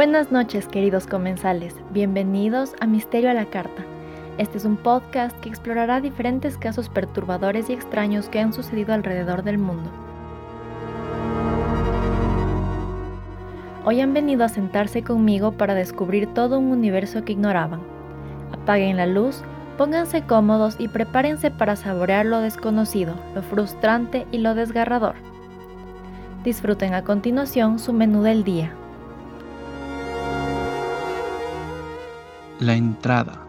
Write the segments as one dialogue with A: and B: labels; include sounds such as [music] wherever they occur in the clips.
A: Buenas noches queridos comensales, bienvenidos a Misterio a la Carta. Este es un podcast que explorará diferentes casos perturbadores y extraños que han sucedido alrededor del mundo. Hoy han venido a sentarse conmigo para descubrir todo un universo que ignoraban. Apaguen la luz, pónganse cómodos y prepárense para saborear lo desconocido, lo frustrante y lo desgarrador. Disfruten a continuación su menú del día.
B: La entrada.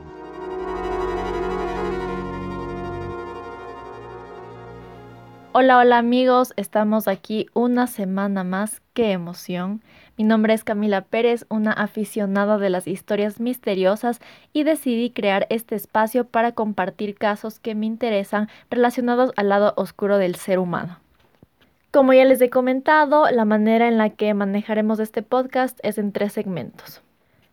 A: Hola, hola amigos, estamos aquí una semana más, qué emoción. Mi nombre es Camila Pérez, una aficionada de las historias misteriosas y decidí crear este espacio para compartir casos que me interesan relacionados al lado oscuro del ser humano. Como ya les he comentado, la manera en la que manejaremos este podcast es en tres segmentos.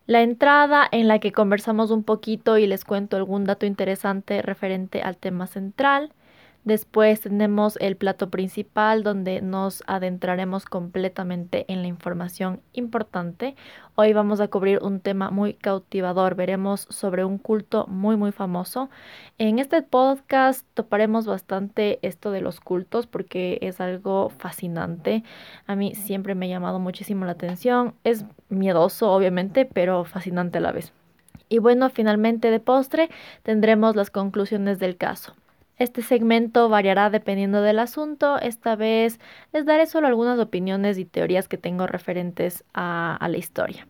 A: La entrada en la que conversamos un poquito y les cuento algún dato interesante referente al tema central. Después tenemos el plato principal donde nos adentraremos completamente en la información importante. Hoy vamos a cubrir un tema muy cautivador. Veremos sobre un culto muy muy famoso. En este podcast toparemos bastante esto de los cultos porque es algo fascinante. A mí siempre me ha llamado muchísimo la atención. Es miedoso obviamente, pero fascinante a la vez. Y bueno, finalmente de postre tendremos las conclusiones del caso. Este segmento variará dependiendo del asunto. Esta vez les daré solo algunas opiniones y teorías que tengo referentes a, la historia.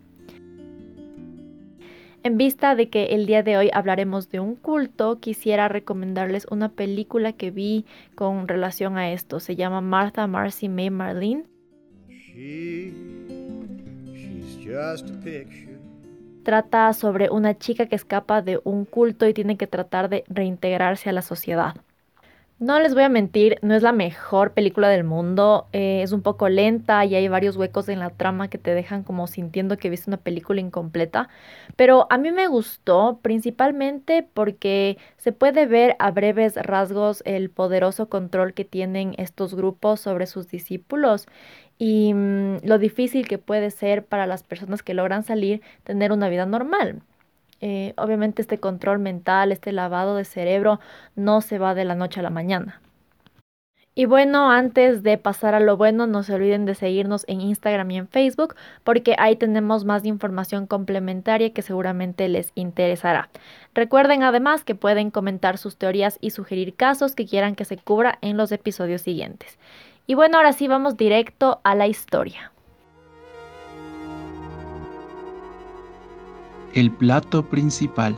A: En vista de que el día de hoy hablaremos de un culto, quisiera recomendarles una película que vi con relación a esto. Se llama Martha, Marcy, May, Marlene. Trata sobre una chica que escapa de un culto y tiene que tratar de reintegrarse a la sociedad. No les voy a mentir, no es la mejor película del mundo, eh, es un poco lenta y hay varios huecos en la trama que te dejan como sintiendo que viste una película incompleta, pero a mí me gustó principalmente porque se puede ver a breves rasgos el poderoso control que tienen estos grupos sobre sus discípulos y mm, lo difícil que puede ser para las personas que logran salir tener una vida normal. Eh, obviamente este control mental, este lavado de cerebro no se va de la noche a la mañana. Y bueno, antes de pasar a lo bueno, no se olviden de seguirnos en Instagram y en Facebook porque ahí tenemos más información complementaria que seguramente les interesará. Recuerden además que pueden comentar sus teorías y sugerir casos que quieran que se cubra en los episodios siguientes. Y bueno, ahora sí vamos directo a la historia.
B: El plato principal.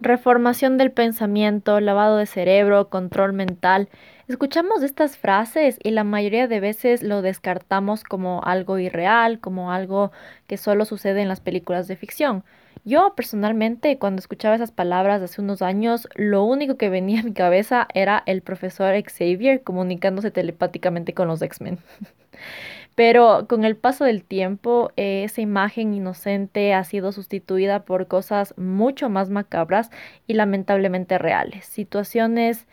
A: Reformación del pensamiento, lavado de cerebro, control mental. Escuchamos estas frases y la mayoría de veces lo descartamos como algo irreal, como algo que solo sucede en las películas de ficción. Yo personalmente, cuando escuchaba esas palabras hace unos años, lo único que venía a mi cabeza era el profesor Xavier comunicándose telepáticamente con los X-Men. [laughs] Pero con el paso del tiempo, eh, esa imagen inocente ha sido sustituida por cosas mucho más macabras y lamentablemente reales. Situaciones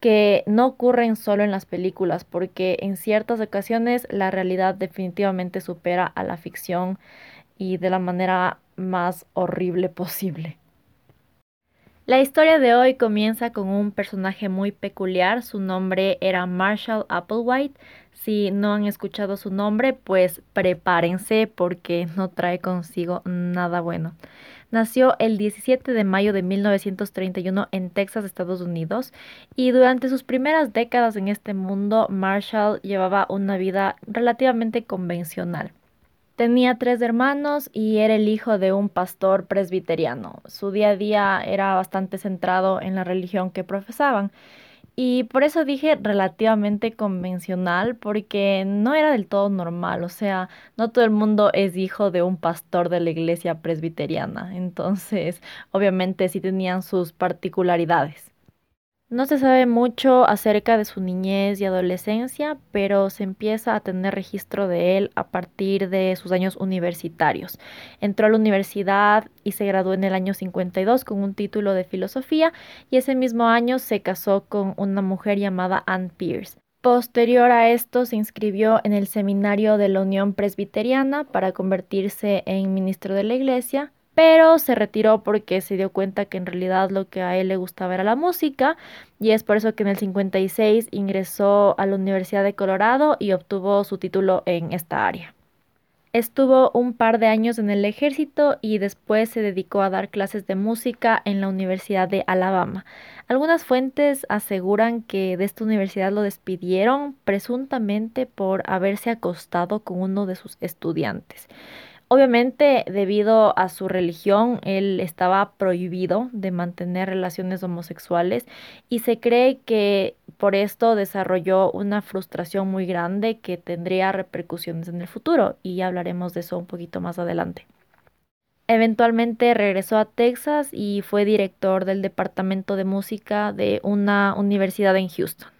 A: que no ocurren solo en las películas, porque en ciertas ocasiones la realidad definitivamente supera a la ficción y de la manera más horrible posible. La historia de hoy comienza con un personaje muy peculiar, su nombre era Marshall Applewhite. Si no han escuchado su nombre, pues prepárense porque no trae consigo nada bueno. Nació el 17 de mayo de 1931 en Texas, Estados Unidos, y durante sus primeras décadas en este mundo, Marshall llevaba una vida relativamente convencional. Tenía tres hermanos y era el hijo de un pastor presbiteriano. Su día a día era bastante centrado en la religión que profesaban. Y por eso dije relativamente convencional, porque no era del todo normal, o sea, no todo el mundo es hijo de un pastor de la iglesia presbiteriana, entonces obviamente sí tenían sus particularidades. No se sabe mucho acerca de su niñez y adolescencia, pero se empieza a tener registro de él a partir de sus años universitarios. Entró a la universidad y se graduó en el año 52 con un título de filosofía y ese mismo año se casó con una mujer llamada Anne Pierce. Posterior a esto se inscribió en el seminario de la Unión Presbiteriana para convertirse en ministro de la Iglesia pero se retiró porque se dio cuenta que en realidad lo que a él le gustaba era la música y es por eso que en el 56 ingresó a la Universidad de Colorado y obtuvo su título en esta área. Estuvo un par de años en el ejército y después se dedicó a dar clases de música en la Universidad de Alabama. Algunas fuentes aseguran que de esta universidad lo despidieron presuntamente por haberse acostado con uno de sus estudiantes. Obviamente, debido a su religión, él estaba prohibido de mantener relaciones homosexuales y se cree que por esto desarrolló una frustración muy grande que tendría repercusiones en el futuro y hablaremos de eso un poquito más adelante. Eventualmente regresó a Texas y fue director del departamento de música de una universidad en Houston.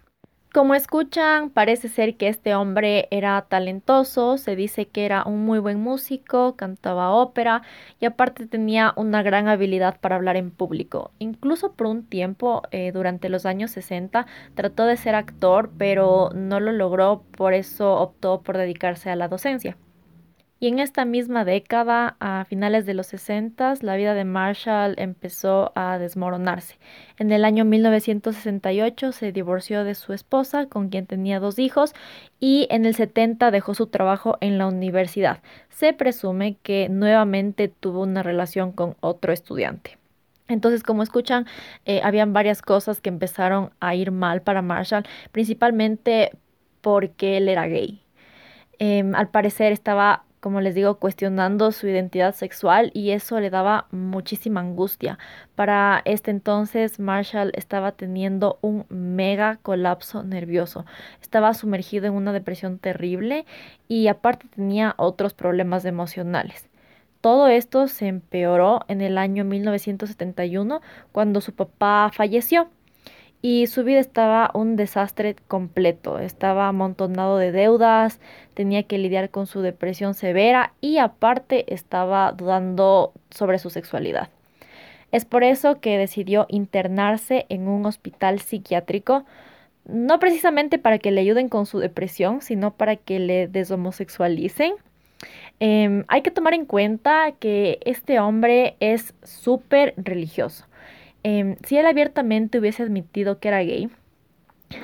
A: Como escuchan, parece ser que este hombre era talentoso, se dice que era un muy buen músico, cantaba ópera y aparte tenía una gran habilidad para hablar en público. Incluso por un tiempo, eh, durante los años 60, trató de ser actor, pero no lo logró, por eso optó por dedicarse a la docencia. Y en esta misma década, a finales de los 60, la vida de Marshall empezó a desmoronarse. En el año 1968 se divorció de su esposa, con quien tenía dos hijos, y en el 70 dejó su trabajo en la universidad. Se presume que nuevamente tuvo una relación con otro estudiante. Entonces, como escuchan, eh, habían varias cosas que empezaron a ir mal para Marshall, principalmente porque él era gay. Em, al parecer estaba como les digo, cuestionando su identidad sexual y eso le daba muchísima angustia. Para este entonces, Marshall estaba teniendo un mega colapso nervioso. Estaba sumergido en una depresión terrible y aparte tenía otros problemas emocionales. Todo esto se empeoró en el año 1971 cuando su papá falleció y su vida estaba un desastre completo. Estaba amontonado de deudas, tenía que lidiar con su depresión severa y aparte estaba dudando sobre su sexualidad. Es por eso que decidió internarse en un hospital psiquiátrico, no precisamente para que le ayuden con su depresión, sino para que le deshomosexualicen. Em, hay que tomar en cuenta que este hombre es súper religioso. Em, si él abiertamente hubiese admitido que era gay,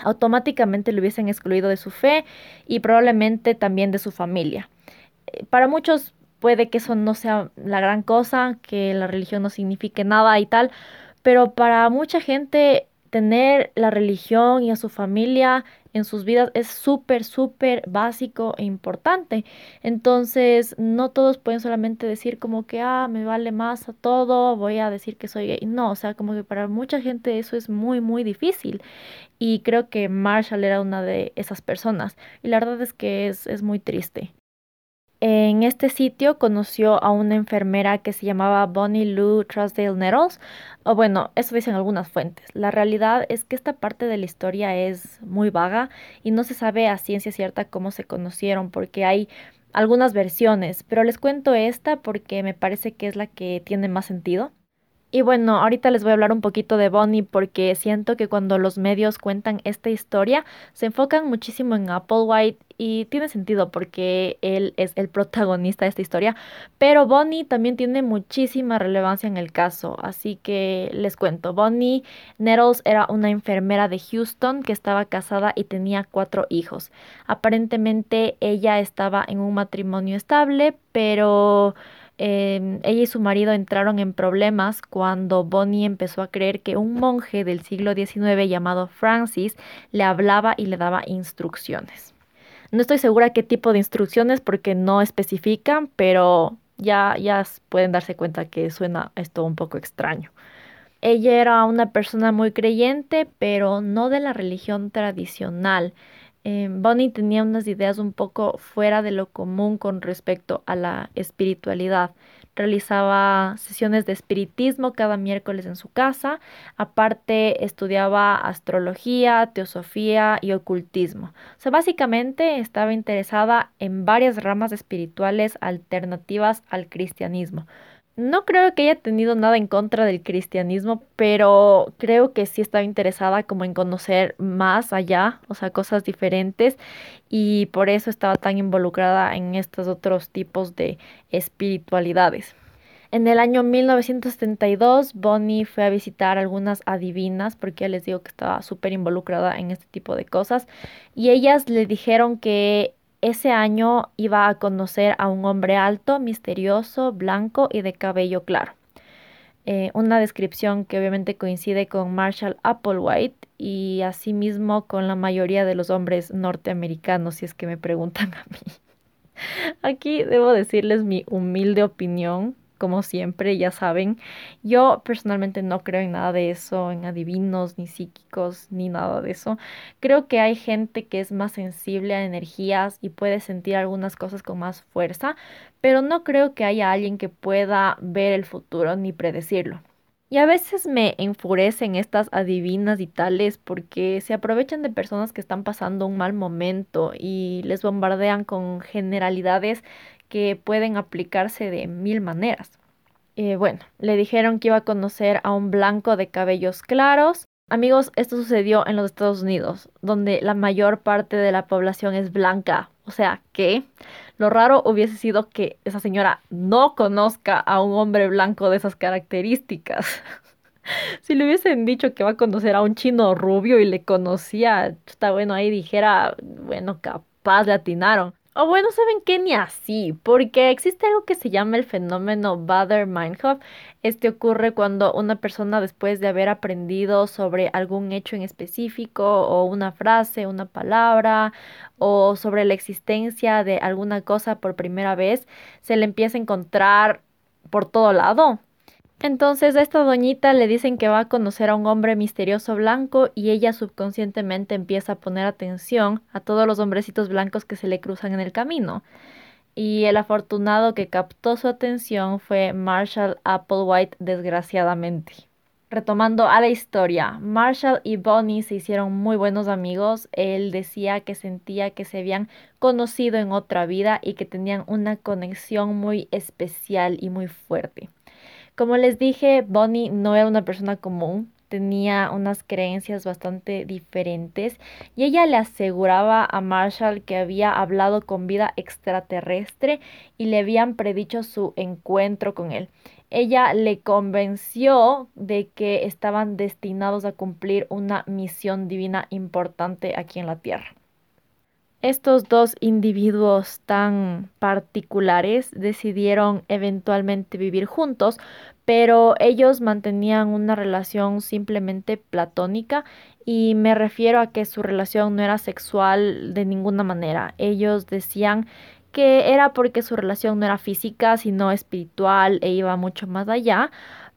A: automáticamente lo hubiesen excluido de su fe y probablemente también de su familia. Eh, para muchos puede que eso no sea la gran cosa, que la religión no signifique nada y tal, pero para mucha gente tener la religión y a su familia en sus vidas es súper, súper básico e importante. Entonces, no todos pueden solamente decir como que, ah, me vale más a todo, voy a decir que soy gay. No, o sea, como que para mucha gente eso es muy, muy difícil. Y creo que Marshall era una de esas personas. Y la verdad es que es, es muy triste. En este sitio conoció a una enfermera que se llamaba Bonnie Lou Trusdale Nettles, o bueno, eso dicen algunas fuentes. La realidad es que esta parte de la historia es muy vaga y no se sabe a ciencia cierta cómo se conocieron porque hay algunas versiones, pero les cuento esta porque me parece que es la que tiene más sentido. Y bueno, ahorita les voy a hablar un poquito de Bonnie porque siento que cuando los medios cuentan esta historia se enfocan muchísimo en Applewhite y tiene sentido porque él es el protagonista de esta historia, pero Bonnie también tiene muchísima relevancia en el caso, así que les cuento. Bonnie Nettles era una enfermera de Houston que estaba casada y tenía cuatro hijos. Aparentemente ella estaba en un matrimonio estable, pero Em, ella y su marido entraron en problemas cuando Bonnie empezó a creer que un monje del siglo XIX llamado Francis le hablaba y le daba instrucciones. No estoy segura qué tipo de instrucciones porque no especifican, pero ya, ya pueden darse cuenta que suena esto un poco extraño. Ella era una persona muy creyente, pero no de la religión tradicional. Eh, Bonnie tenía unas ideas un poco fuera de lo común con respecto a la espiritualidad. Realizaba sesiones de espiritismo cada miércoles en su casa. Aparte, estudiaba astrología, teosofía y ocultismo. O sea, básicamente estaba interesada en varias ramas espirituales alternativas al cristianismo. No creo que haya tenido nada en contra del cristianismo, pero creo que sí estaba interesada como en conocer más allá, o sea, cosas diferentes, y por eso estaba tan involucrada en estos otros tipos de espiritualidades. En el año 1972, Bonnie fue a visitar algunas adivinas, porque ya les digo que estaba súper involucrada en este tipo de cosas, y ellas le dijeron que ese año iba a conocer a un hombre alto, misterioso, blanco y de cabello claro. Eh, una descripción que obviamente coincide con Marshall Applewhite y asimismo con la mayoría de los hombres norteamericanos, si es que me preguntan a mí. [laughs] Aquí debo decirles mi humilde opinión como siempre, ya saben. Yo personalmente no creo en nada de eso, en adivinos, ni psíquicos, ni nada de eso. Creo que hay gente que es más sensible a energías y puede sentir algunas cosas con más fuerza, pero no creo que haya alguien que pueda ver el futuro ni predecirlo. Y a veces me enfurecen estas adivinas y tales porque se aprovechan de personas que están pasando un mal momento y les bombardean con generalidades que pueden aplicarse de mil maneras. Eh, bueno, le dijeron que iba a conocer a un blanco de cabellos claros. Amigos, esto sucedió en los Estados Unidos, donde la mayor parte de la población es blanca. O sea que lo raro hubiese sido que esa señora no conozca a un hombre blanco de esas características. [laughs] si le hubiesen dicho que va a conocer a un chino rubio y le conocía, está bueno, ahí dijera, bueno, capaz le atinaron. O bueno, ¿saben qué? Ni así, porque existe algo que se llama el fenómeno Bader-Meinhof. Este ocurre cuando una persona después de haber aprendido sobre algún hecho en específico o una frase, una palabra o sobre la existencia de alguna cosa por primera vez, se le empieza a encontrar por todo lado. Entonces a esta doñita le dicen que va a conocer a un hombre misterioso blanco y ella subconscientemente empieza a poner atención a todos los hombrecitos blancos que se le cruzan en el camino. Y el afortunado que captó su atención fue Marshall Applewhite, desgraciadamente. Retomando a la historia, Marshall y Bonnie se hicieron muy buenos amigos. Él decía que sentía que se habían conocido en otra vida y que tenían una conexión muy especial y muy fuerte. Como les dije, Bonnie no era una persona común, tenía unas creencias bastante diferentes y ella le aseguraba a Marshall que había hablado con vida extraterrestre y le habían predicho su encuentro con él. Ella le convenció de que estaban destinados a cumplir una misión divina importante aquí en la Tierra. Estos dos individuos tan particulares decidieron eventualmente vivir juntos, pero ellos mantenían una relación simplemente platónica y me refiero a que su relación no era sexual de ninguna manera. Ellos decían que era porque su relación no era física, sino espiritual e iba mucho más allá.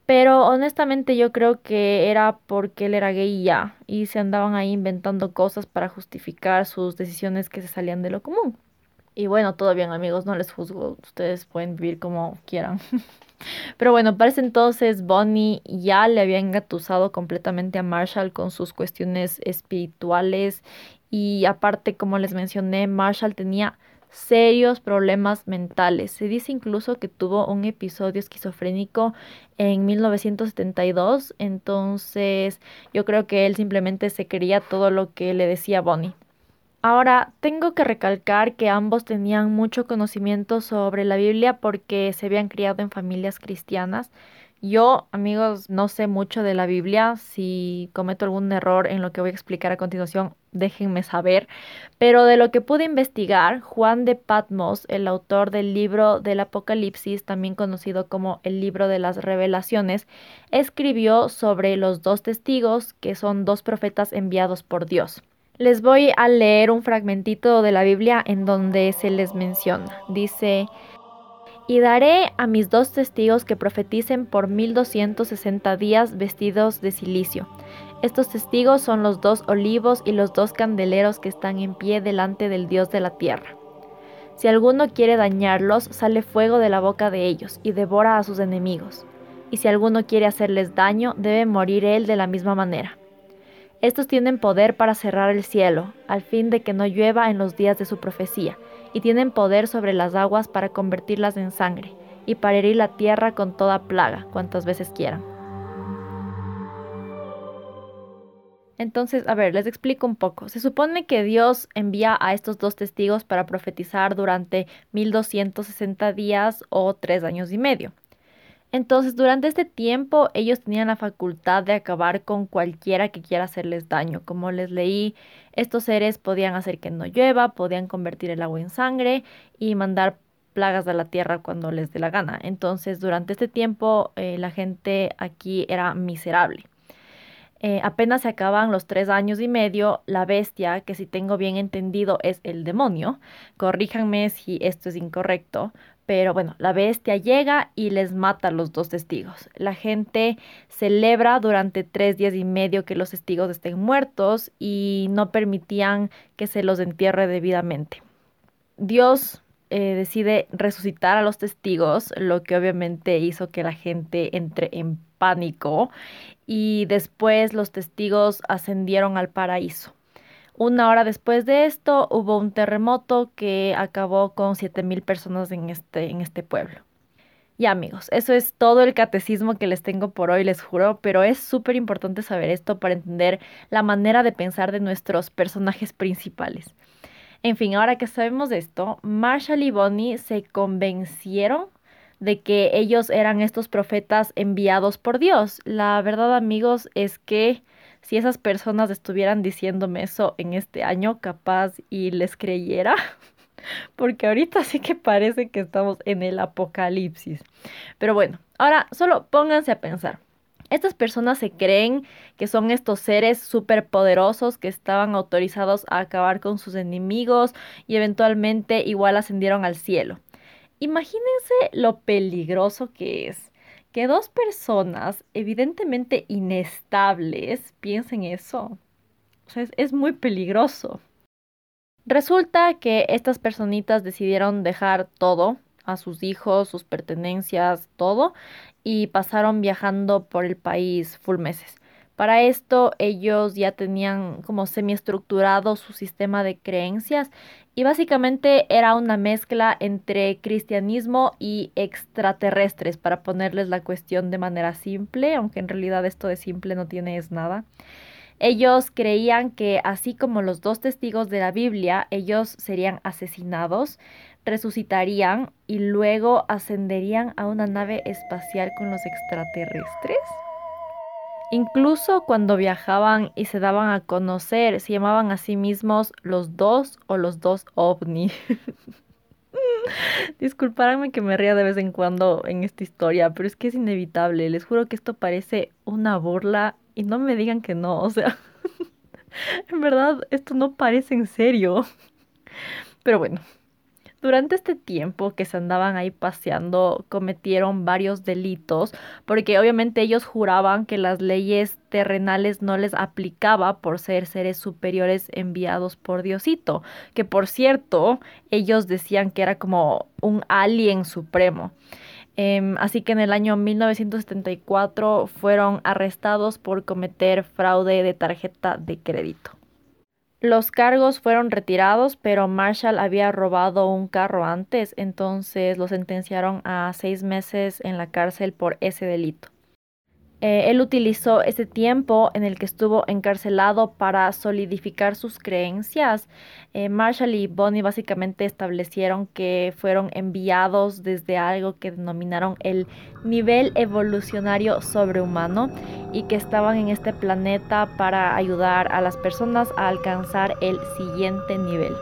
A: Pero honestamente yo creo que era porque él era gay y ya, y se andaban ahí inventando cosas para justificar sus decisiones que se salían de lo común. Y bueno, todo bien amigos, no les juzgo, ustedes pueden vivir como quieran. [laughs] Pero bueno, para ese entonces Bonnie ya le había engatusado completamente a Marshall con sus cuestiones espirituales y aparte, como les mencioné, Marshall tenía serios problemas mentales. Se dice incluso que tuvo un episodio esquizofrénico en 1972, entonces yo creo que él simplemente se creía todo lo que le decía Bonnie. Ahora, tengo que recalcar que ambos tenían mucho conocimiento sobre la Biblia porque se habían criado en familias cristianas. Yo, amigos, no sé mucho de la Biblia. Si cometo algún error en lo que voy a explicar a continuación, déjenme saber. Pero de lo que pude investigar, Juan de Patmos, el autor del libro del Apocalipsis, también conocido como el libro de las revelaciones, escribió sobre los dos testigos, que son dos profetas enviados por Dios. Les voy a leer un fragmentito de la Biblia en donde se les menciona. Dice, Y daré a mis dos testigos que profeticen por 1260 días vestidos de silicio. Estos testigos son los dos olivos y los dos candeleros que están en pie delante del Dios de la tierra. Si alguno quiere dañarlos, sale fuego de la boca de ellos y devora a sus enemigos. Y si alguno quiere hacerles daño, debe morir él de la misma manera. Estos tienen poder para cerrar el cielo, al fin de que no llueva en los días de su profecía, y tienen poder sobre las aguas para convertirlas en sangre, y para herir la tierra con toda plaga, cuantas veces quieran. Entonces, a ver, les explico un poco. Se supone que Dios envía a estos dos testigos para profetizar durante 1260 días o tres años y medio. Entonces, durante este tiempo, ellos tenían la facultad de acabar con cualquiera que quiera hacerles daño. Como les leí, estos seres podían hacer que no llueva, podían convertir el agua en sangre y mandar plagas a la tierra cuando les dé la gana. Entonces, durante este tiempo, eh, la gente aquí era miserable. Eh, apenas se acaban los tres años y medio, la bestia, que si tengo bien entendido es el demonio, corríjanme si esto es incorrecto, pero bueno, la bestia llega y les mata a los dos testigos. La gente celebra durante tres días y medio que los testigos estén muertos y no permitían que se los entierre debidamente. Dios eh, decide resucitar a los testigos, lo que obviamente hizo que la gente entre en pánico y después los testigos ascendieron al paraíso. Una hora después de esto hubo un terremoto que acabó con 7.000 personas en este, en este pueblo. Ya amigos, eso es todo el catecismo que les tengo por hoy, les juro, pero es súper importante saber esto para entender la manera de pensar de nuestros personajes principales. En fin, ahora que sabemos esto, Marshall y Bonnie se convencieron de que ellos eran estos profetas enviados por Dios. La verdad, amigos, es que si esas personas estuvieran diciéndome eso en este año, capaz y les creyera, [laughs] porque ahorita sí que parece que estamos en el apocalipsis. Pero bueno, ahora solo pónganse a pensar. Estas personas se creen que son estos seres superpoderosos que estaban autorizados a acabar con sus enemigos y eventualmente igual ascendieron al cielo. Imagínense lo peligroso que es que dos personas evidentemente inestables piensen eso. O sea, es, es muy peligroso. Resulta que estas personitas decidieron dejar todo, a sus hijos, sus pertenencias, todo, y pasaron viajando por el país full meses. Para esto ellos ya tenían como semiestructurado su sistema de creencias y básicamente era una mezcla entre cristianismo y extraterrestres, para ponerles la cuestión de manera simple, aunque en realidad esto de simple no tiene es nada. Ellos creían que así como los dos testigos de la Biblia, ellos serían asesinados, resucitarían y luego ascenderían a una nave espacial con los extraterrestres. Incluso cuando viajaban y se daban a conocer, se llamaban a sí mismos los dos o los dos ovni. [laughs] Disculpadme que me ría de vez en cuando en esta historia, pero es que es inevitable. Les juro que esto parece una burla y no me digan que no, o sea, [laughs] en verdad esto no parece en serio. Pero bueno, durante este tiempo que se andaban ahí paseando, cometieron varios delitos, porque obviamente ellos juraban que las leyes terrenales no les aplicaba por ser seres superiores enviados por Diosito, que por cierto, ellos decían que era como un alien supremo. Em, así que en el año 1974 fueron arrestados por cometer fraude de tarjeta de crédito. Los cargos fueron retirados, pero Marshall había robado un carro antes, entonces lo sentenciaron a seis meses en la cárcel por ese delito. Eh, él utilizó ese tiempo en el que estuvo encarcelado para solidificar sus creencias. Eh, Marshall y Bonnie básicamente establecieron que fueron enviados desde algo que denominaron el nivel evolucionario sobrehumano y que estaban en este planeta para ayudar a las personas a alcanzar el siguiente nivel.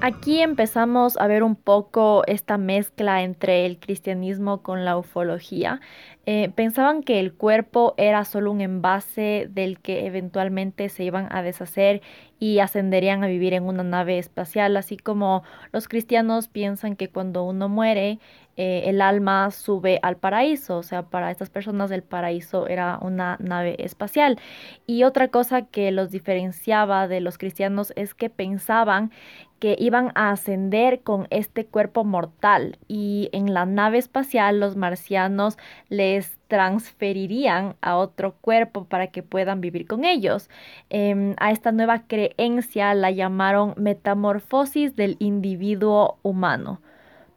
A: Aquí empezamos a ver un poco esta mezcla entre el cristianismo con la ufología. Eh, pensaban que el cuerpo era solo un envase del que eventualmente se iban a deshacer y ascenderían a vivir en una nave espacial, así como los cristianos piensan que cuando uno muere, eh, el alma sube al paraíso, o sea, para estas personas el paraíso era una nave espacial. Y otra cosa que los diferenciaba de los cristianos es que pensaban que iban a ascender con este cuerpo mortal y en la nave espacial los marcianos les transferirían a otro cuerpo para que puedan vivir con ellos. Em, a esta nueva creencia la llamaron metamorfosis del individuo humano,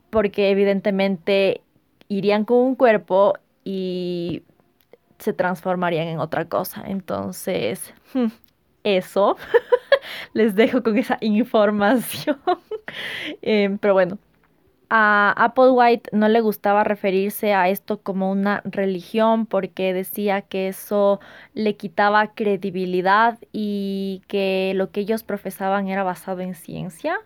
A: porque evidentemente irían con un cuerpo y se transformarían en otra cosa. Entonces, [laughs] eso [laughs] les dejo con esa información. [laughs] Em, pero bueno, a Applewhite no le gustaba referirse a esto como una religión porque decía que eso le quitaba credibilidad y que lo que ellos profesaban era basado en ciencia.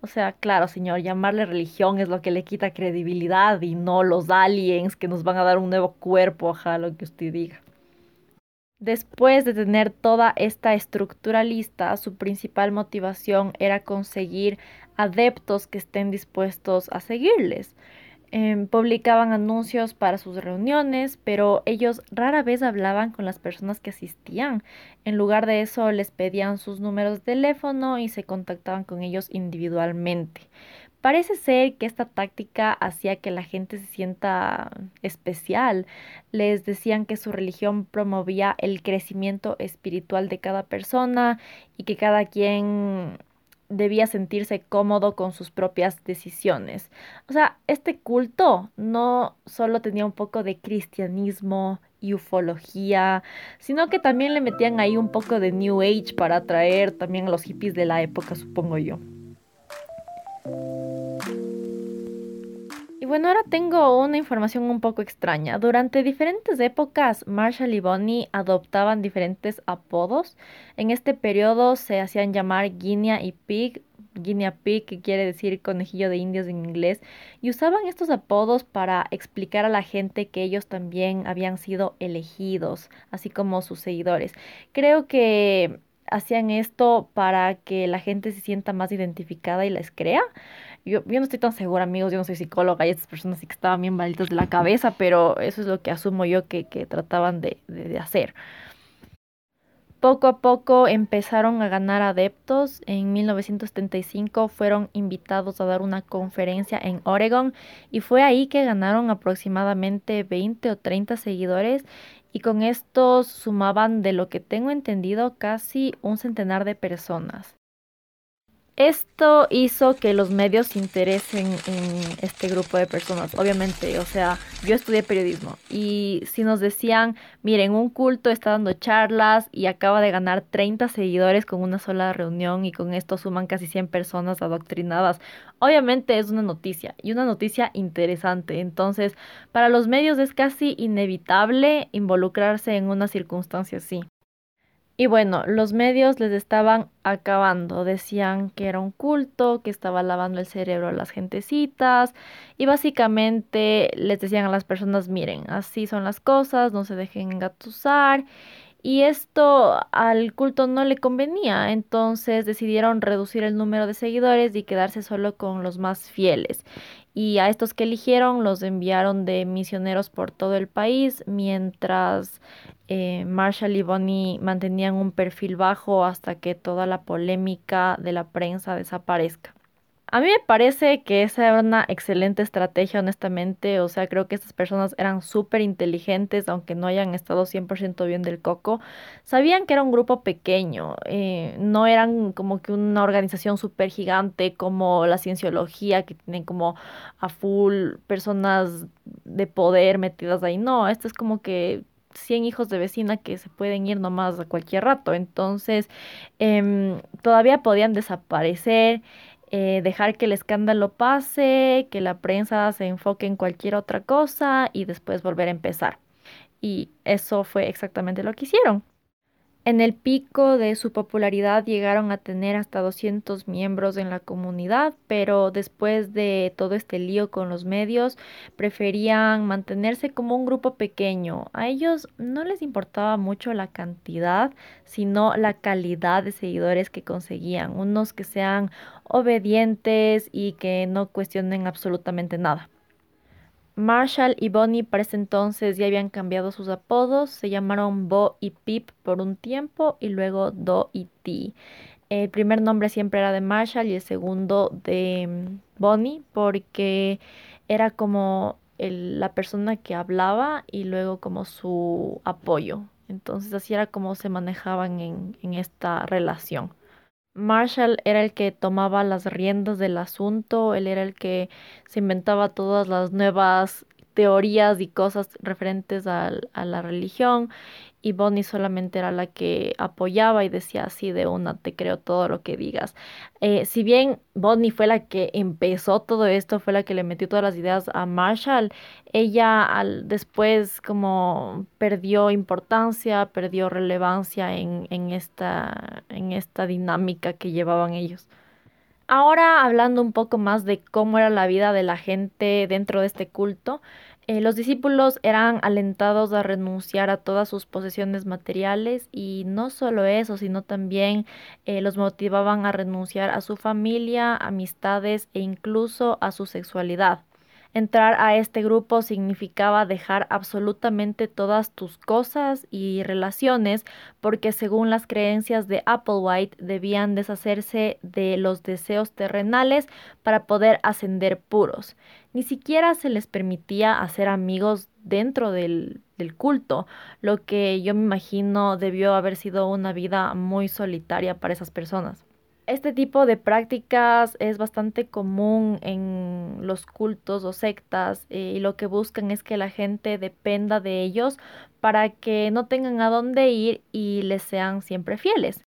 A: O sea, claro, señor, llamarle religión es lo que le quita credibilidad y no los aliens que nos van a dar un nuevo cuerpo, ojalá lo que usted diga. Después de tener toda esta estructura lista, su principal motivación era conseguir adeptos que estén dispuestos a seguirles. Em, publicaban anuncios para sus reuniones, pero ellos rara vez hablaban con las personas que asistían. En lugar de eso, les pedían sus números de teléfono y se contactaban con ellos individualmente. Parece ser que esta táctica hacía que la gente se sienta especial. Les decían que su religión promovía el crecimiento espiritual de cada persona y que cada quien debía sentirse cómodo con sus propias decisiones. O sea, este culto no solo tenía un poco de cristianismo y ufología, sino que también le metían ahí un poco de New Age para atraer también a los hippies de la época, supongo yo. Bueno, ahora tengo una información un poco extraña. Durante diferentes épocas, Marshall y Bonnie adoptaban diferentes apodos. En este periodo se hacían llamar Guinea y Pig, Guinea Pig, que quiere decir conejillo de indios en inglés, y usaban estos apodos para explicar a la gente que ellos también habían sido elegidos, así como sus seguidores. Creo que hacían esto para que la gente se sienta más identificada y les crea. Yo, no estoy tan segura, amigos, yo no soy psicóloga y estas personas sí que estaban bien malitas de la cabeza, pero eso es lo que asumo yo que, trataban de, de hacer. Poco a poco empezaron a ganar adeptos. En 1975 fueron invitados a dar una conferencia en Oregon y fue ahí que ganaron aproximadamente 20 o 30 seguidores y con estos sumaban, de lo que tengo entendido, casi un centenar de personas. Esto hizo que los medios se interesen en este grupo de personas, obviamente, o sea, yo estudié periodismo y si nos decían, miren, un culto está dando charlas y acaba de ganar 30 seguidores con una sola reunión y con esto suman casi 100 personas adoctrinadas, obviamente es una noticia y una noticia interesante, entonces para los medios es casi inevitable involucrarse en una circunstancia así. Y bueno, los medios les estaban acabando. Decían que era un culto, que estaba lavando el cerebro a las gentecitas. Y básicamente les decían a las personas, miren, así son las cosas, no se dejen engatusar. Y esto al culto no le convenía, entonces decidieron reducir el número de seguidores y quedarse solo con los más fieles. Y a estos que eligieron los enviaron de misioneros por todo el país, mientras eh, Marshall y Bonnie mantenían un perfil bajo hasta que toda la polémica de la prensa desaparezca. A mí me parece que esa era una excelente estrategia, honestamente. O sea, creo que estas personas eran súper inteligentes, aunque no hayan estado 100% bien del coco. Sabían que era un grupo pequeño, eh, no eran como que una organización súper gigante como la cienciología, que tienen como a full personas de poder metidas ahí. No, esto es como que 100 hijos de vecina que se pueden ir nomás a cualquier rato. Entonces, em, todavía podían desaparecer, eh, dejar que el escándalo pase, que la prensa se enfoque en cualquier otra cosa y después volver a empezar. Y eso fue exactamente lo que hicieron. En el pico de su popularidad llegaron a tener hasta 200 miembros en la comunidad, pero después de todo este lío con los medios, preferían mantenerse como un grupo pequeño. A ellos no les importaba mucho la cantidad, sino la calidad de seguidores que conseguían, unos que sean obedientes y que no cuestionen absolutamente nada. Marshall y Bonnie para ese entonces ya habían cambiado sus apodos, se llamaron Bo y Pip por un tiempo y luego Do y Ti. El primer nombre siempre era de Marshall y el segundo de mm, Bonnie porque era como la persona que hablaba y luego como su apoyo. Entonces así era como se manejaban en esta relación. Marshall era el que tomaba las riendas del asunto, él era el que se inventaba todas las nuevas teorías y cosas referentes a, la religión y Bonnie solamente era la que apoyaba y decía así de una, te creo todo lo que digas. Eh, si bien Bonnie fue la que empezó todo esto, fue la que le metió todas las ideas a Marshall, ella al, después como perdió importancia, perdió relevancia en, en, esta, en esta dinámica que llevaban ellos. Ahora hablando un poco más de cómo era la vida de la gente dentro de este culto, eh, los discípulos eran alentados a renunciar a todas sus posesiones materiales y no solo eso, sino también eh, los motivaban a renunciar a su familia, amistades e incluso a su sexualidad. Entrar a este grupo significaba dejar absolutamente todas tus cosas y relaciones porque según las creencias de Applewhite debían deshacerse de los deseos terrenales para poder ascender puros. Ni siquiera se les permitía hacer amigos dentro del, del culto, lo que yo me imagino debió haber sido una vida muy solitaria para esas personas. Este tipo de prácticas es bastante común en los cultos o sectas eh, y lo que buscan es que la gente dependa de ellos para que no tengan a dónde ir y les sean siempre fieles.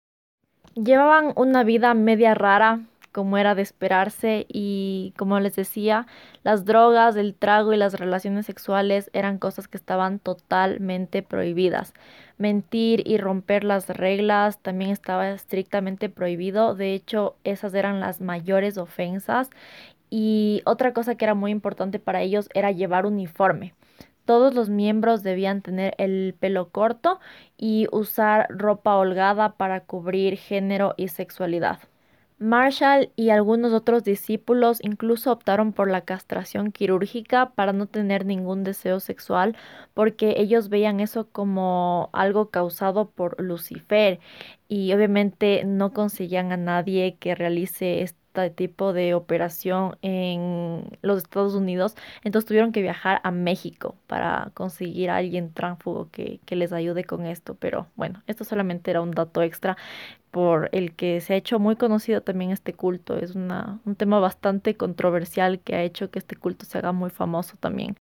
A: Llevaban una vida media rara, como era de esperarse y como les decía, las drogas, el trago y las relaciones sexuales eran cosas que estaban totalmente prohibidas. Mentir y romper las reglas también estaba estrictamente prohibido, de hecho esas eran las mayores ofensas y otra cosa que era muy importante para ellos era llevar uniforme. Todos los miembros debían tener el pelo corto y usar ropa holgada para cubrir género y sexualidad. Marshall y algunos otros discípulos incluso optaron por la castración quirúrgica para no tener ningún deseo sexual porque ellos veían eso como algo causado por Lucifer y obviamente no conseguían a nadie que realice este tipo de operación en los Estados Unidos, entonces tuvieron que viajar a México para conseguir a alguien tránfugo que, que les ayude con esto, pero bueno, esto solamente era un dato extra por el que se ha hecho muy conocido también este culto. Es una, un tema bastante controversial que ha hecho que este culto se haga muy famoso también.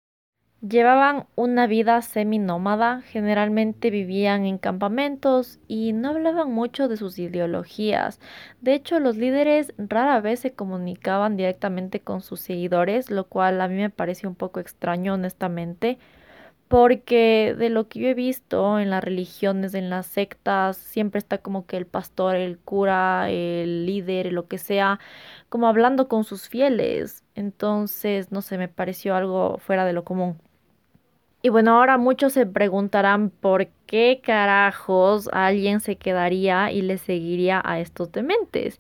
A: Llevaban una vida seminómada, generalmente vivían en campamentos y no hablaban mucho de sus ideologías. De hecho, los líderes rara vez se comunicaban directamente con sus seguidores, lo cual a mí me parece un poco extraño honestamente porque de lo que yo he visto en las religiones, en las sectas, siempre está como que el pastor, el cura, el líder, lo que sea, como hablando con sus fieles. Entonces, no sé, me pareció algo fuera de lo común. Y bueno, ahora muchos se preguntarán por qué carajos alguien se quedaría y le seguiría a estos dementes.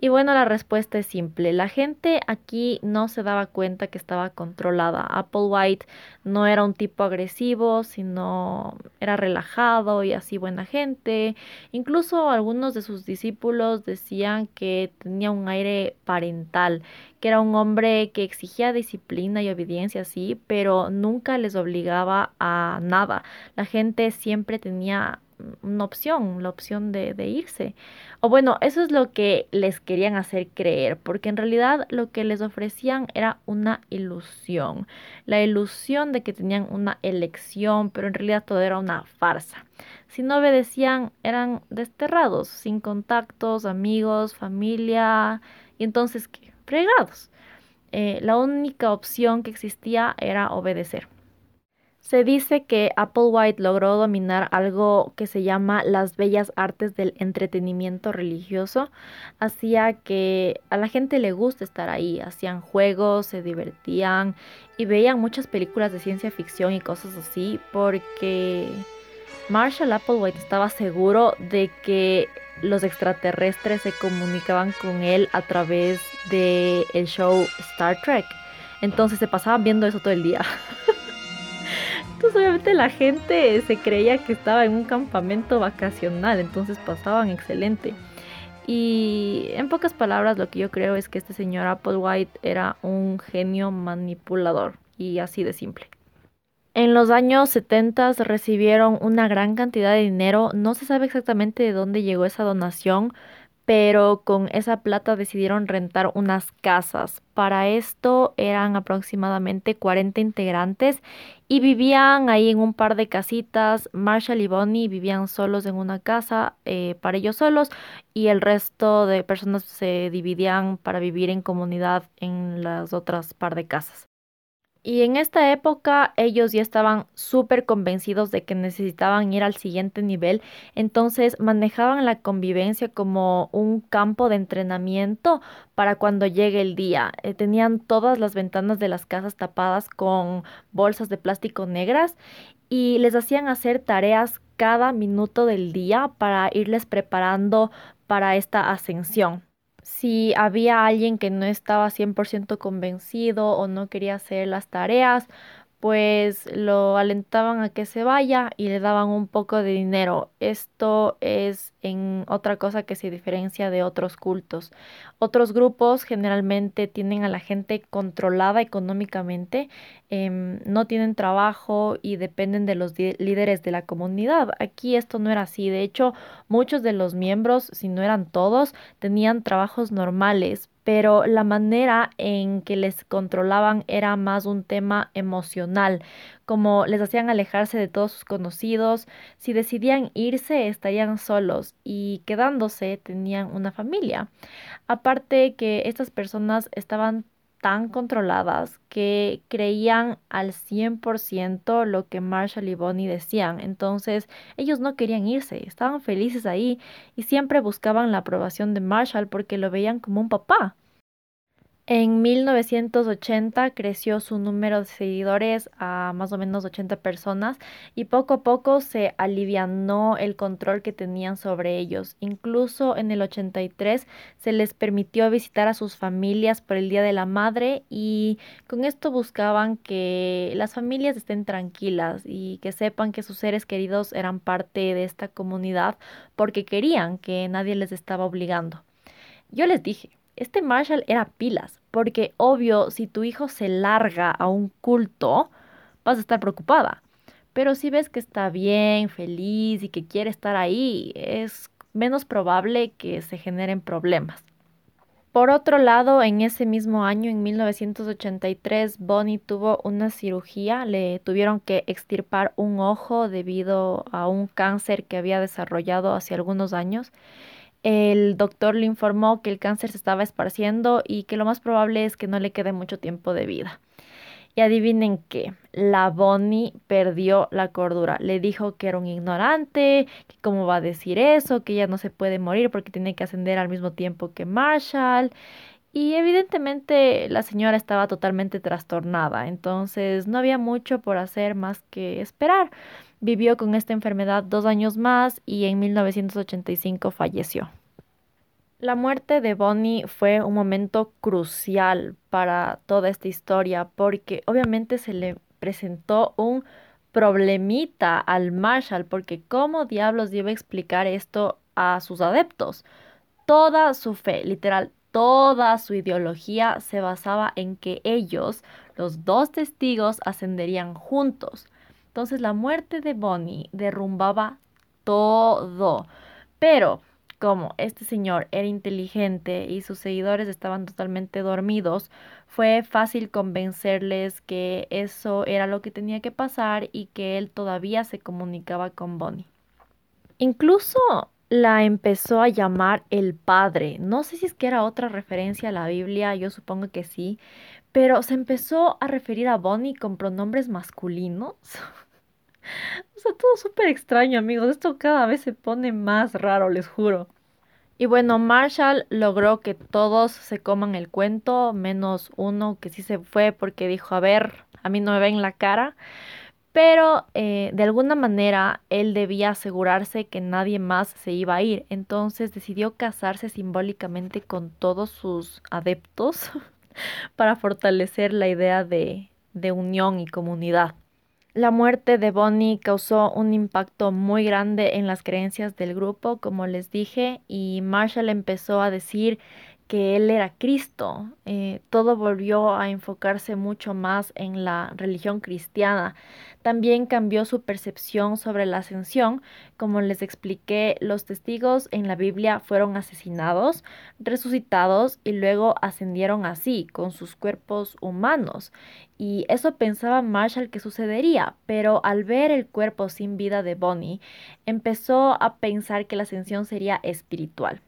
A: Y bueno, la respuesta es simple. La gente aquí no se daba cuenta que estaba controlada. Applewhite no era un tipo agresivo, sino era relajado y así buena gente. Incluso algunos de sus discípulos decían que tenía un aire parental, que era un hombre que exigía disciplina y obediencia, sí, pero nunca les obligaba a nada. La gente siempre tenía una opción, la opción de, irse. O bueno, eso es lo que les querían hacer creer, porque en realidad lo que les ofrecían era una ilusión, la ilusión de que tenían una elección, pero en realidad todo era una farsa. Si no obedecían, eran desterrados, sin contactos, amigos, familia, y entonces, ¿qué? Fregados. Eh, la única opción que existía era obedecer. Se dice que Applewhite logró dominar algo que se llama las bellas artes del entretenimiento religioso. Hacía que a la gente le guste estar ahí. Hacían juegos, se divertían y veían muchas películas de ciencia ficción y cosas así porque Marshall Applewhite estaba seguro de que los extraterrestres se comunicaban con él a través del el show Star Trek. Entonces se pasaban viendo eso todo el día. [laughs] Entonces obviamente la gente se creía que estaba en un campamento vacacional, entonces pasaban excelente. Y en pocas palabras lo que yo creo es que este señor Applewhite era un genio manipulador y así de simple. En los años 70 recibieron una gran cantidad de dinero, no se sabe exactamente de dónde llegó esa donación, pero con esa plata decidieron rentar unas casas. Para esto eran aproximadamente 40 integrantes y vivían ahí en un par de casitas. Marshall y Bonnie vivían solos en una casa eh, para ellos solos y el resto de personas se dividían para vivir en comunidad en las otras par de casas. Y en esta época ellos ya estaban súper convencidos de que necesitaban ir al siguiente nivel, entonces manejaban la convivencia como un campo de entrenamiento para cuando llegue el día. Eh, tenían todas las ventanas de las casas tapadas con bolsas de plástico negras y les hacían hacer tareas cada minuto del día para irles preparando para esta ascensión si había alguien que no estaba 100% convencido o no quería hacer las tareas, pues lo alentaban a que se vaya y le daban un poco de dinero. Esto es en otra cosa que se diferencia de otros cultos. Otros grupos generalmente tienen a la gente controlada económicamente, em, no tienen trabajo y dependen de los líderes de la comunidad. Aquí esto no era así. De hecho, muchos de los miembros, si no eran todos, tenían trabajos normales, pero la manera en que les controlaban era más un tema emocional, como les hacían alejarse de todos sus conocidos, si decidían irse estarían solos y quedándose tenían una familia. Aparte que estas personas estaban tan controladas que creían al 100% lo que Marshall y Bonnie decían. Entonces ellos no querían irse, estaban felices ahí y siempre buscaban la aprobación de Marshall porque lo veían como un papá. En 1980 creció su número de seguidores a más o menos 80 personas y poco a poco se alivianó el control que tenían sobre ellos. Incluso en el 83 se les permitió visitar a sus familias por el Día de la Madre y con esto buscaban que las familias estén tranquilas y que sepan que sus seres queridos eran parte de esta comunidad porque querían que nadie les estaba obligando. Yo les dije, este Marshall era pilas, porque obvio, si tu hijo se larga a un culto, vas a estar preocupada. Pero si ves que está bien, feliz y que quiere estar ahí, es menos probable que se generen problemas. Por otro lado, en ese mismo año, en 1983, Bonnie tuvo una cirugía, le tuvieron que extirpar un ojo debido a un cáncer que había desarrollado hace algunos años el doctor le informó que el cáncer se estaba esparciendo y que lo más probable es que no le quede mucho tiempo de vida. Y adivinen qué, la Bonnie perdió la cordura. Le dijo que era un ignorante, que cómo va a decir eso, que ella no se puede morir porque tiene que ascender al mismo tiempo que Marshall. Y evidentemente la señora estaba totalmente trastornada, entonces no había mucho por hacer más que esperar. Vivió con esta enfermedad dos años más y en 1985 falleció. La muerte de Bonnie fue un momento crucial para toda esta historia porque obviamente se le presentó un problemita al Marshall porque cómo diablos iba a explicar esto a sus adeptos. Toda su fe, literal, toda su ideología se basaba en que ellos, los dos testigos, ascenderían juntos. Entonces la muerte de Bonnie derrumbaba todo. Pero como este señor era inteligente y sus seguidores estaban totalmente dormidos, fue fácil convencerles que eso era lo que tenía que pasar y que él todavía se comunicaba con Bonnie. Incluso la empezó a llamar el padre. No sé si es que era otra referencia a la Biblia, yo supongo que sí, pero se empezó a referir a Bonnie con pronombres masculinos. [laughs] [laughs] O sea, todo súper extraño, amigos. Esto cada vez se pone más raro, les juro. Y bueno, Marshall logró que todos se coman el cuento, menos uno que sí se fue porque dijo, a ver, a mí no me ven la cara. Pero eh, de alguna manera él debía asegurarse que nadie más se iba a ir. Entonces decidió casarse simbólicamente con todos sus adeptos [laughs] para fortalecer la idea de, de unión y comunidad. La muerte de Bonnie causó un impacto muy grande en las creencias del grupo, como les dije, y Marshall empezó a decir que él era Cristo. Eh, todo volvió a enfocarse mucho más en la religión cristiana. También cambió su percepción sobre la ascensión. Como les expliqué, los testigos en la Biblia fueron asesinados, resucitados y luego ascendieron así, con sus cuerpos humanos. Y eso pensaba Marshall que sucedería, pero al ver el cuerpo sin vida de Bonnie, empezó a pensar que la ascensión sería espiritual.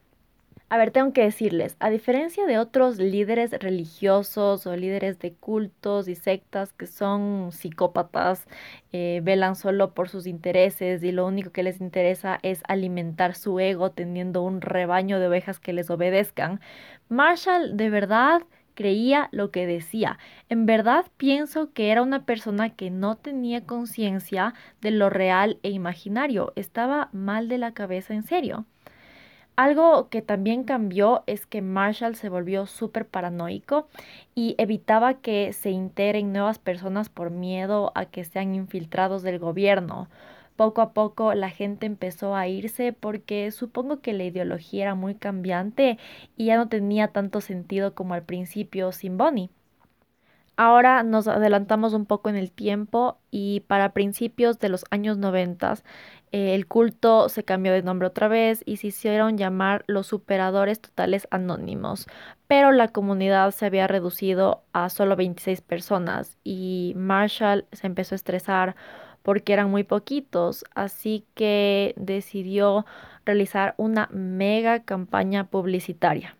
A: A ver, tengo que decirles, a diferencia de otros líderes religiosos o líderes de cultos y sectas que son psicópatas, eh, velan solo por sus intereses y lo único que les interesa es alimentar su ego teniendo un rebaño de ovejas que les obedezcan, Marshall de verdad creía lo que decía. En verdad pienso que era una persona que no tenía conciencia de lo real e imaginario. Estaba mal de la cabeza en serio. Algo que también cambió es que Marshall se volvió súper paranoico y evitaba que se integren nuevas personas por miedo a que sean infiltrados del gobierno. Poco a poco la gente empezó a irse porque supongo que la ideología era muy cambiante y ya no tenía tanto sentido como al principio sin Bonnie. Ahora nos adelantamos un poco en el tiempo y para principios de los años 90 eh, el culto se cambió de nombre otra vez y se hicieron llamar los superadores totales anónimos, pero la comunidad se había reducido a solo 26 personas y Marshall se empezó a estresar porque eran muy poquitos, así que decidió realizar una mega campaña publicitaria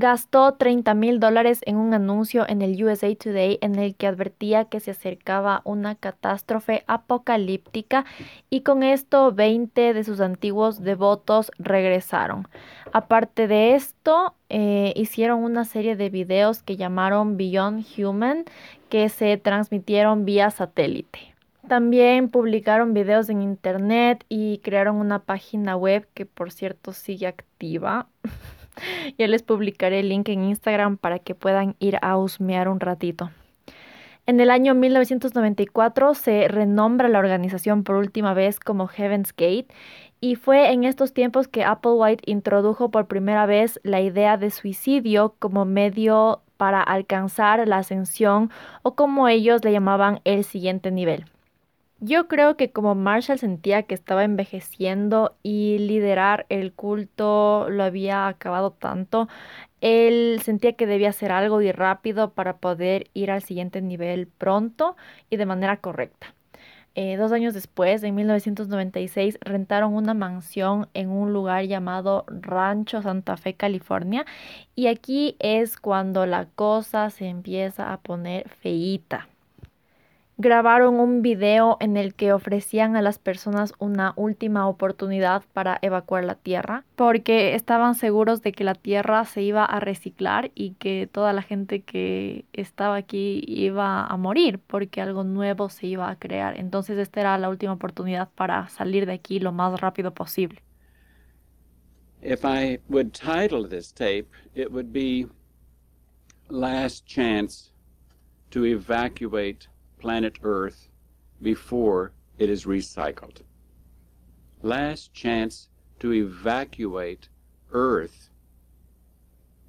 A: gastó 30 mil dólares en un anuncio en el USA Today en el que advertía que se acercaba una catástrofe apocalíptica y con esto 20 de sus antiguos devotos regresaron. Aparte de esto, eh, hicieron una serie de videos que llamaron Beyond Human que se transmitieron vía satélite. También publicaron videos en internet y crearon una página web que por cierto sigue activa. [laughs] ya les publicaré el link en Instagram para que puedan ir a husmear un ratito. En el año 1994 se renombra la organización por última vez como Heaven's Gate y fue en estos tiempos que Applewhite introdujo por primera vez la idea de suicidio como medio para alcanzar la ascensión o como ellos le llamaban el siguiente nivel. Yo creo que como Marshall sentía que estaba envejeciendo y liderar el culto lo había acabado tanto, él sentía que debía hacer algo y rápido para poder ir al siguiente nivel pronto y de manera correcta. Eh, dos años después, en 1996, rentaron una mansión en un lugar llamado Rancho Santa Fe, California. Y aquí es cuando la cosa se empieza a poner feíta grabaron un video en el que ofrecían a las personas una última oportunidad para evacuar la tierra, porque estaban seguros de que la tierra se iba a reciclar y que toda la gente que estaba aquí iba a morir, porque algo nuevo se iba a crear. Entonces esta era la última oportunidad para salir de aquí lo más rápido posible.
C: If I would title this tape, it would be Last Chance to Evacuate planet Earth before it is recycled. Last chance to evacuate Earth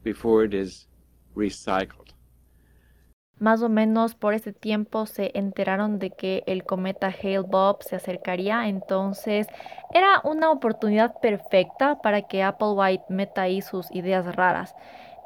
C: before it is recycled.
A: Más o menos por ese tiempo se enteraron de que el cometa Hale-Bopp se acercaría, entonces era una oportunidad perfecta para que Applewhite meta ahí sus ideas raras.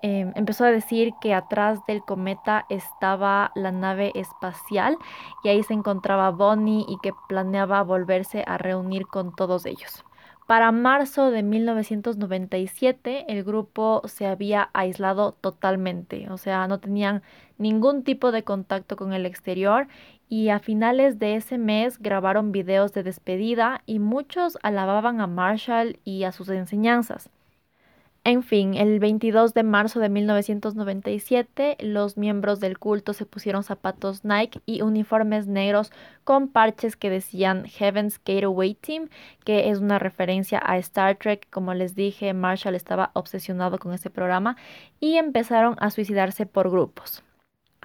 A: Em, empezó a decir que atrás del cometa estaba la nave espacial y ahí se encontraba Bonnie y que planeaba volverse a reunir con todos ellos. Para marzo de 1997 el grupo se había aislado totalmente, o sea, no tenían ningún tipo de contacto con el exterior y a finales de ese mes grabaron videos de despedida y muchos alababan a Marshall y a sus enseñanzas. En fin, el 22 de marzo de 1997, los miembros del culto se pusieron zapatos Nike y uniformes negros con parches que decían Heaven's Gateway Team, que es una referencia a Star Trek. Como les dije, Marshall estaba obsesionado con ese programa y empezaron a suicidarse por grupos.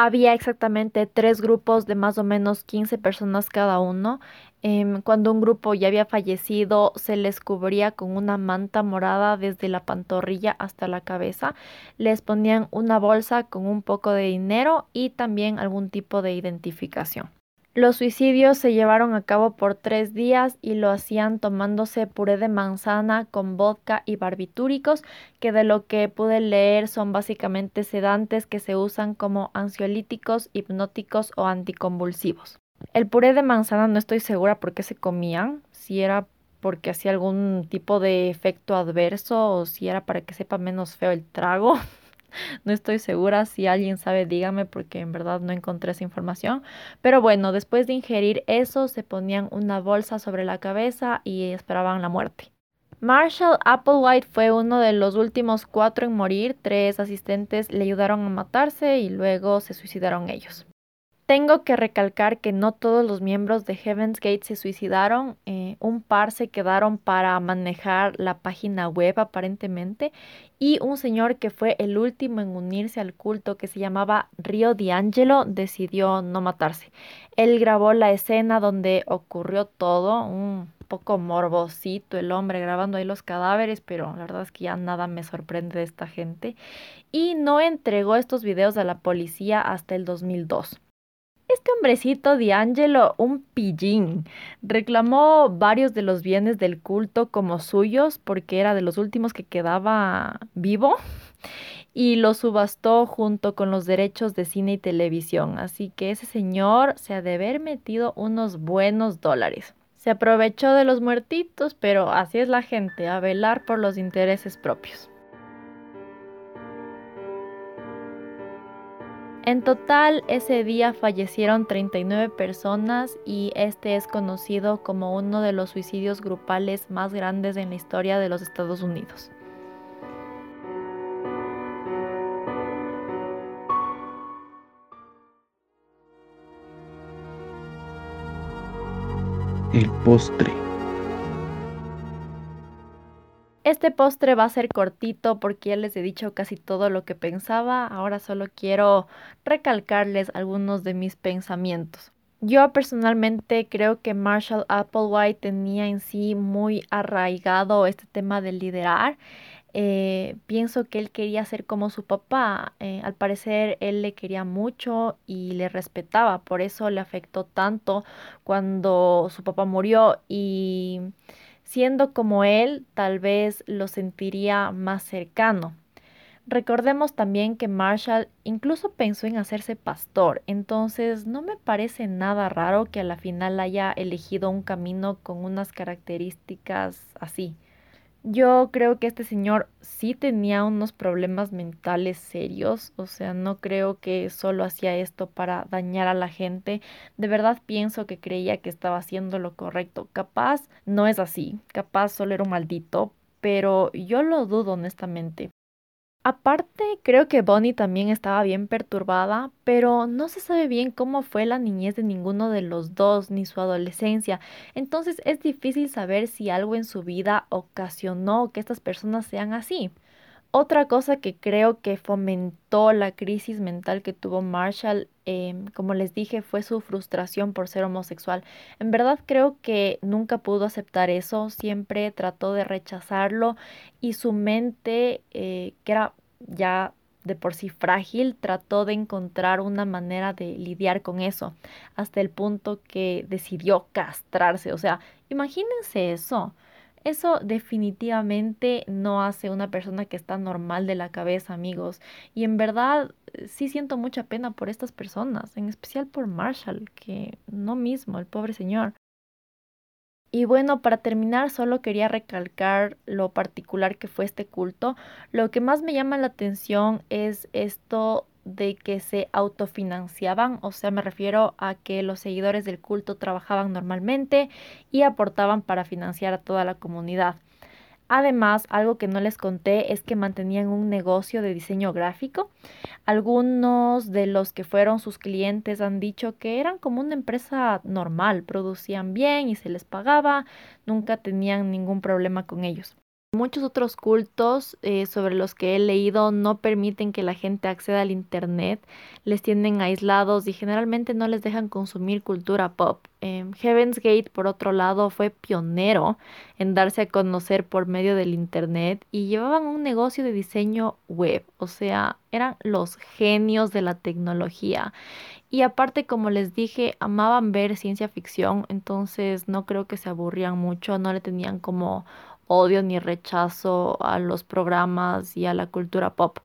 A: Había exactamente tres grupos de más o menos 15 personas cada uno. Em, cuando un grupo ya había fallecido, se les cubría con una manta morada desde la pantorrilla hasta la cabeza. Les ponían una bolsa con un poco de dinero y también algún tipo de identificación. Los suicidios se llevaron a cabo por tres días y lo hacían tomándose puré de manzana con vodka y barbitúricos, que de lo que pude leer son básicamente sedantes que se usan como ansiolíticos, hipnóticos o anticonvulsivos. El puré de manzana no estoy segura por qué se comían, si era porque hacía algún tipo de efecto adverso o si era para que sepa menos feo el trago. [laughs] [laughs] no estoy segura, si alguien sabe dígame porque en verdad no encontré esa información. Pero bueno, después de ingerir eso se ponían una bolsa sobre la cabeza y esperaban la muerte. Marshall Applewhite fue uno de los últimos cuatro en morir, tres asistentes le ayudaron a matarse y luego se suicidaron ellos. Tengo que recalcar que no todos los miembros de Heaven's Gate se suicidaron, eh, un par se quedaron para manejar la página web aparentemente y un señor que fue el último en unirse al culto que se llamaba Río D'Angelo decidió no matarse. Él grabó la escena donde ocurrió todo, un poco morbosito el hombre grabando ahí los cadáveres, pero la verdad es que ya nada me sorprende de esta gente y no entregó estos videos a la policía hasta el 2002. Este hombrecito D'Angelo, un pillín, reclamó varios de los bienes del culto como suyos porque era de los últimos que quedaba vivo y los subastó junto con los derechos de cine y televisión. Así que ese señor se ha de haber metido unos buenos dólares. Se aprovechó de los muertitos, pero así es la gente, a velar por los intereses propios. En total, ese día fallecieron 39 personas y este es conocido como uno de los suicidios grupales más grandes en la historia de los Estados Unidos.
B: El postre.
A: Este postre va a ser cortito porque ya les he dicho casi todo lo que pensaba. Ahora solo quiero recalcarles algunos de mis pensamientos. Yo personalmente creo que Marshall Applewhite tenía en sí muy arraigado este tema de liderar. Eh, pienso que él quería ser como su papá. Eh, al parecer él le quería mucho y le respetaba. Por eso le afectó tanto cuando su papá murió y Siendo como él, tal vez lo sentiría más cercano. Recordemos también que Marshall incluso pensó en hacerse pastor, entonces no me parece nada raro que a la final haya elegido un camino con unas características así. Yo creo que este señor sí tenía unos problemas mentales serios, o sea, no creo que solo hacía esto para dañar a la gente. De verdad pienso que creía que estaba haciendo lo correcto. Capaz no es así, capaz solo era un maldito, pero yo lo dudo honestamente. Aparte, creo que Bonnie también estaba bien perturbada, pero no se sabe bien cómo fue la niñez de ninguno de los dos ni su adolescencia. Entonces es difícil saber si algo en su vida ocasionó que estas personas sean así. Otra cosa que creo que fomentó la crisis mental que tuvo Marshall, em, como les dije, fue su frustración por ser homosexual. En verdad creo que nunca pudo aceptar eso, siempre trató de rechazarlo y su mente, eh, que era ya de por sí frágil, trató de encontrar una manera de lidiar con eso, hasta el punto que decidió castrarse. O sea, imagínense eso. Eso definitivamente no hace una persona que está normal de la cabeza, amigos. Y en verdad sí siento mucha pena por estas personas, en especial por Marshall, que no mismo, el pobre señor. Y bueno, para terminar, solo quería recalcar lo particular que fue este culto. Lo que más me llama la atención es esto de que se autofinanciaban, o sea, me refiero a que los seguidores del culto trabajaban normalmente y aportaban para financiar a toda la comunidad. Además, algo que no les conté es que mantenían un negocio de diseño gráfico. Algunos de los que fueron sus clientes han dicho que eran como una empresa normal, producían bien y se les pagaba, nunca tenían ningún problema con ellos. Muchos otros cultos eh, sobre los que he leído no permiten que la gente acceda al Internet, les tienen aislados y generalmente no les dejan consumir cultura pop. Em, Heaven's Gate, por otro lado, fue pionero en darse a conocer por medio del Internet y llevaban un negocio de diseño web, o sea, eran los genios de la tecnología. Y aparte, como les dije, amaban ver ciencia ficción, entonces no creo que se aburrían mucho, no le tenían como odio ni rechazo a los programas y a la cultura pop.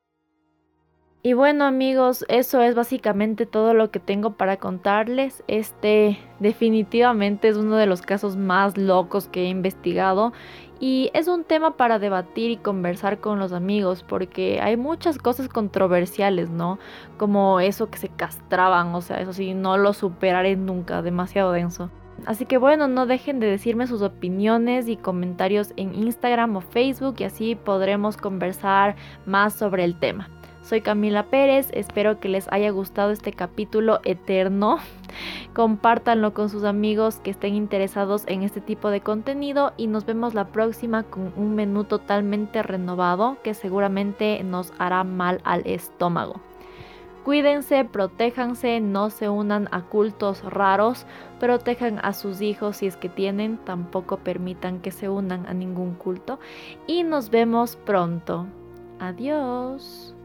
A: Y bueno amigos, eso es básicamente todo lo que tengo para contarles. Este definitivamente es uno de los casos más locos que he investigado y es un tema para debatir y conversar con los amigos porque hay muchas cosas controversiales, ¿no? Como eso que se castraban, o sea, eso sí, no lo superaré nunca, demasiado denso. Así que bueno, no dejen de decirme sus opiniones y comentarios en Instagram o Facebook y así podremos conversar más sobre el tema. Soy Camila Pérez, espero que les haya gustado este capítulo eterno. [laughs] Compártanlo con sus amigos que estén interesados en este tipo de contenido y nos vemos la próxima con un menú totalmente renovado que seguramente nos hará mal al estómago. Cuídense, protéjanse, no se unan a cultos raros, protejan a sus hijos si es que tienen, tampoco permitan que se unan a ningún culto y nos vemos pronto. Adiós.